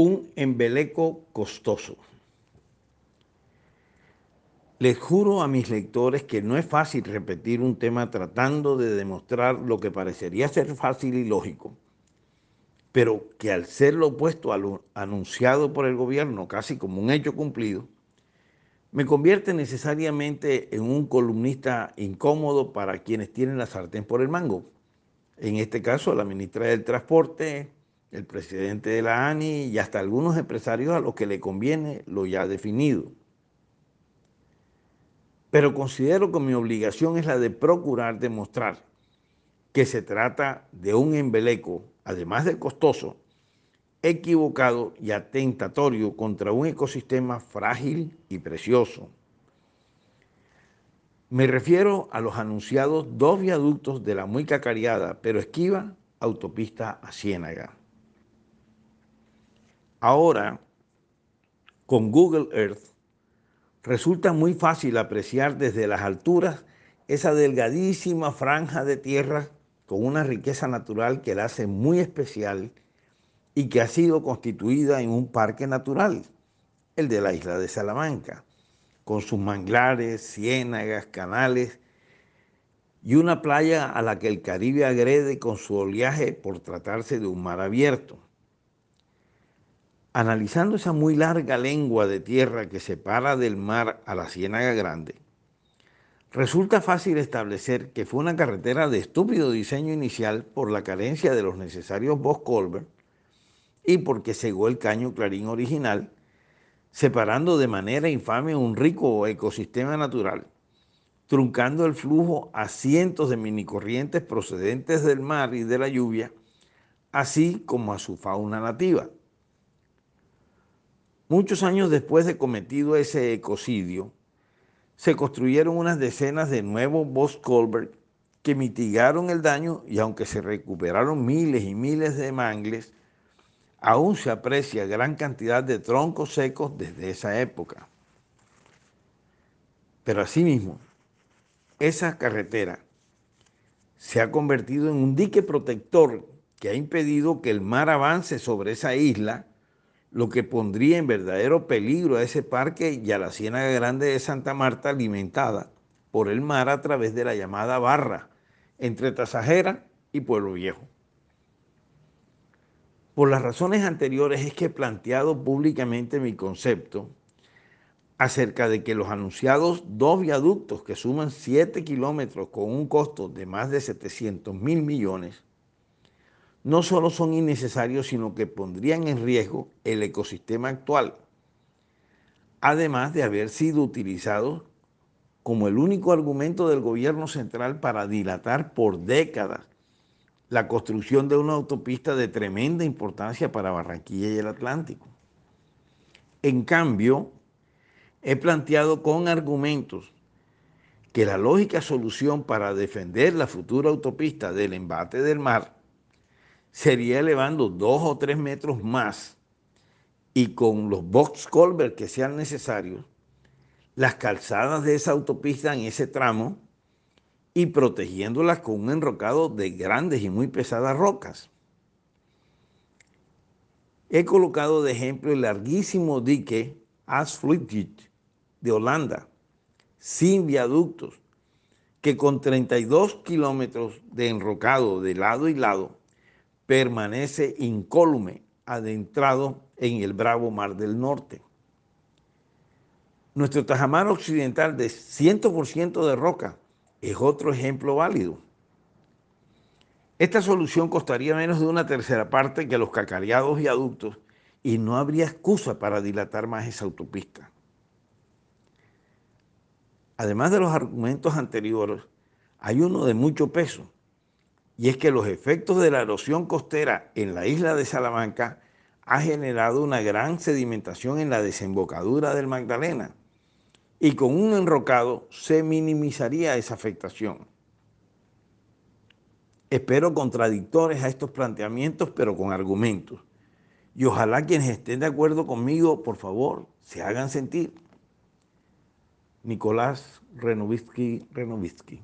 un embeleco costoso. Les juro a mis lectores que no es fácil repetir un tema tratando de demostrar lo que parecería ser fácil y lógico, pero que al ser lo opuesto a lo anunciado por el gobierno casi como un hecho cumplido, me convierte necesariamente en un columnista incómodo para quienes tienen la sartén por el mango. En este caso, la ministra del Transporte, el presidente de la ANI y hasta algunos empresarios a los que le conviene lo ya definido. Pero considero que mi obligación es la de procurar demostrar que se trata de un embeleco, además de costoso, equivocado y atentatorio contra un ecosistema frágil y precioso. Me refiero a los anunciados dos viaductos de la muy cacareada pero esquiva autopista a Ciénaga. Ahora, con Google Earth, resulta muy fácil apreciar desde las alturas esa delgadísima franja de tierra con una riqueza natural que la hace muy especial y que ha sido constituida en un parque natural, el de la isla de Salamanca, con sus manglares, ciénagas, canales y una playa a la que el Caribe agrede con su oleaje por tratarse de un mar abierto. Analizando esa muy larga lengua de tierra que separa del mar a la Ciénaga Grande, resulta fácil establecer que fue una carretera de estúpido diseño inicial por la carencia de los necesarios Bosch Colbert y porque cegó el caño Clarín original, separando de manera infame un rico ecosistema natural, truncando el flujo a cientos de minicorrientes procedentes del mar y de la lluvia, así como a su fauna nativa. Muchos años después de cometido ese ecocidio, se construyeron unas decenas de nuevos Bosch Colbert que mitigaron el daño y aunque se recuperaron miles y miles de mangles, aún se aprecia gran cantidad de troncos secos desde esa época. Pero asimismo, esa carretera se ha convertido en un dique protector que ha impedido que el mar avance sobre esa isla lo que pondría en verdadero peligro a ese parque y a la Ciénaga Grande de Santa Marta alimentada por el mar a través de la llamada barra entre Tasajera y Pueblo Viejo. Por las razones anteriores es que he planteado públicamente mi concepto acerca de que los anunciados dos viaductos que suman 7 kilómetros con un costo de más de 700 mil millones no solo son innecesarios, sino que pondrían en riesgo el ecosistema actual, además de haber sido utilizados como el único argumento del gobierno central para dilatar por décadas la construcción de una autopista de tremenda importancia para Barranquilla y el Atlántico. En cambio, he planteado con argumentos que la lógica solución para defender la futura autopista del embate del mar sería elevando dos o tres metros más y con los box culvert que sean necesarios, las calzadas de esa autopista en ese tramo y protegiéndolas con un enrocado de grandes y muy pesadas rocas. He colocado de ejemplo el larguísimo dique Asfluitgit de Holanda, sin viaductos, que con 32 kilómetros de enrocado de lado y lado permanece incólume, adentrado en el bravo Mar del Norte. Nuestro tajamar occidental de 100% de roca es otro ejemplo válido. Esta solución costaría menos de una tercera parte que los cacareados viaductos y no habría excusa para dilatar más esa autopista. Además de los argumentos anteriores, hay uno de mucho peso y es que los efectos de la erosión costera en la isla de Salamanca ha generado una gran sedimentación en la desembocadura del Magdalena y con un enrocado se minimizaría esa afectación. Espero contradictores a estos planteamientos, pero con argumentos. Y ojalá quienes estén de acuerdo conmigo, por favor, se hagan sentir. Nicolás Renovitsky Renovitsky.